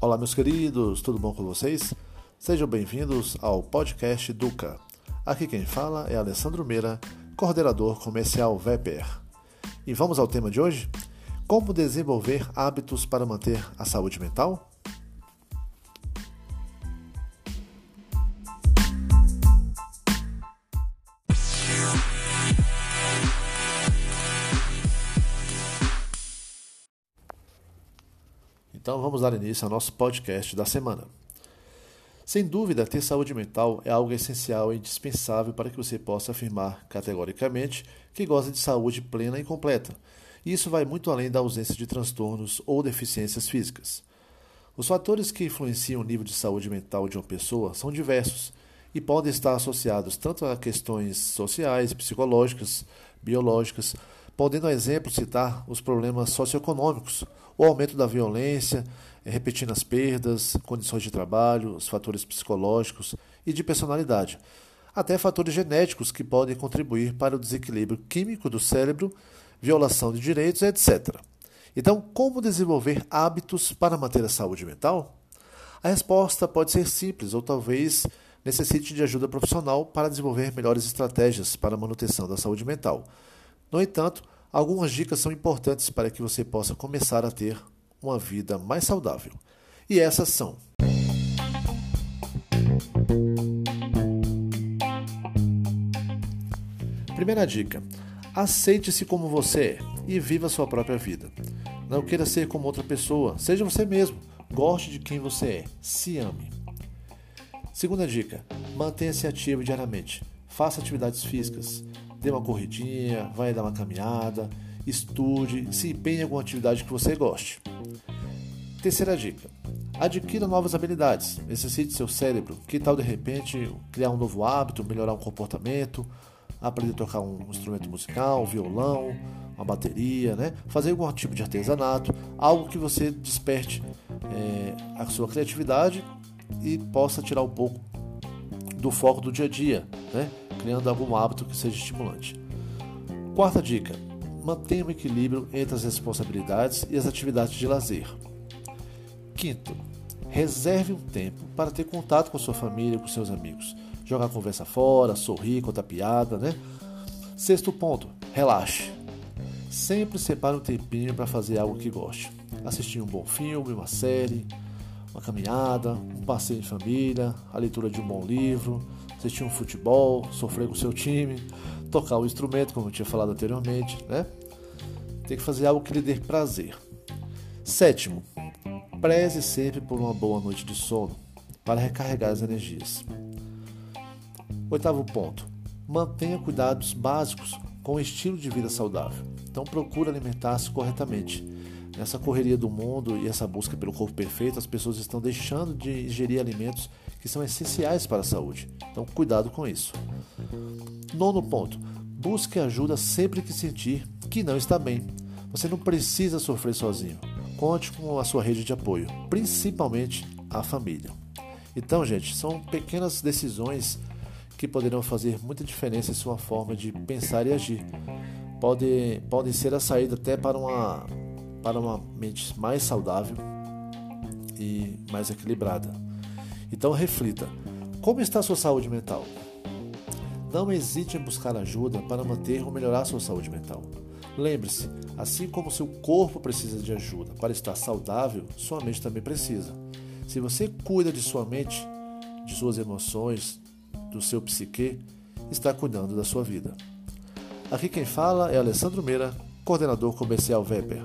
Olá, meus queridos, tudo bom com vocês? Sejam bem-vindos ao podcast Duca. Aqui quem fala é Alessandro Meira, coordenador comercial VEPER. E vamos ao tema de hoje? Como desenvolver hábitos para manter a saúde mental? Então vamos dar início ao nosso podcast da semana. Sem dúvida, ter saúde mental é algo essencial e indispensável para que você possa afirmar categoricamente que goza de saúde plena e completa. E isso vai muito além da ausência de transtornos ou deficiências físicas. Os fatores que influenciam o nível de saúde mental de uma pessoa são diversos e podem estar associados tanto a questões sociais, psicológicas, biológicas, podendo, a exemplo, citar os problemas socioeconômicos, o aumento da violência, eh, repetindo as perdas, condições de trabalho, os fatores psicológicos e de personalidade, até fatores genéticos que podem contribuir para o desequilíbrio químico do cérebro, violação de direitos, etc. Então, como desenvolver hábitos para manter a saúde mental? A resposta pode ser simples ou talvez necessite de ajuda profissional para desenvolver melhores estratégias para a manutenção da saúde mental. No entanto, algumas dicas são importantes para que você possa começar a ter uma vida mais saudável. E essas são: Primeira dica: aceite-se como você é e viva sua própria vida. Não queira ser como outra pessoa, seja você mesmo. Goste de quem você é, se ame. Segunda dica: mantenha-se ativo diariamente. Faça atividades físicas dê uma corridinha, vai dar uma caminhada, estude, se empenhe em alguma atividade que você goste. Terceira dica: adquira novas habilidades, exercite seu cérebro. Que tal de repente criar um novo hábito, melhorar um comportamento, aprender a tocar um instrumento musical, um violão, uma bateria, né? fazer algum tipo de artesanato, algo que você desperte é, a sua criatividade e possa tirar um pouco do foco do dia a dia, né? Criando algum hábito que seja estimulante. Quarta dica: mantenha um equilíbrio entre as responsabilidades e as atividades de lazer. Quinto, reserve um tempo para ter contato com sua família e com seus amigos. Jogar conversa fora, sorrir, contar piada, né? Sexto ponto, relaxe. Sempre separe um tempinho para fazer algo que goste. Assistir um bom filme, uma série, uma caminhada, um passeio em família, a leitura de um bom livro, assistir um futebol, sofrer com o seu time, tocar o instrumento, como eu tinha falado anteriormente, né? Tem que fazer algo que lhe dê prazer. Sétimo, preze sempre por uma boa noite de sono para recarregar as energias. Oitavo ponto, mantenha cuidados básicos com o estilo de vida saudável. Então procure alimentar-se corretamente Nessa correria do mundo e essa busca pelo corpo perfeito, as pessoas estão deixando de ingerir alimentos que são essenciais para a saúde. Então, cuidado com isso. Nono ponto: busque ajuda sempre que sentir que não está bem. Você não precisa sofrer sozinho. Conte com a sua rede de apoio, principalmente a família. Então, gente, são pequenas decisões que poderão fazer muita diferença em sua forma de pensar e agir. Podem, podem ser a saída até para uma para uma mente mais saudável e mais equilibrada. Então reflita: como está a sua saúde mental? Não hesite em buscar ajuda para manter ou melhorar sua saúde mental. Lembre-se, assim como seu corpo precisa de ajuda para estar saudável, sua mente também precisa. Se você cuida de sua mente, de suas emoções, do seu psique, está cuidando da sua vida. Aqui quem fala é Alessandro Meira, coordenador comercial Weber.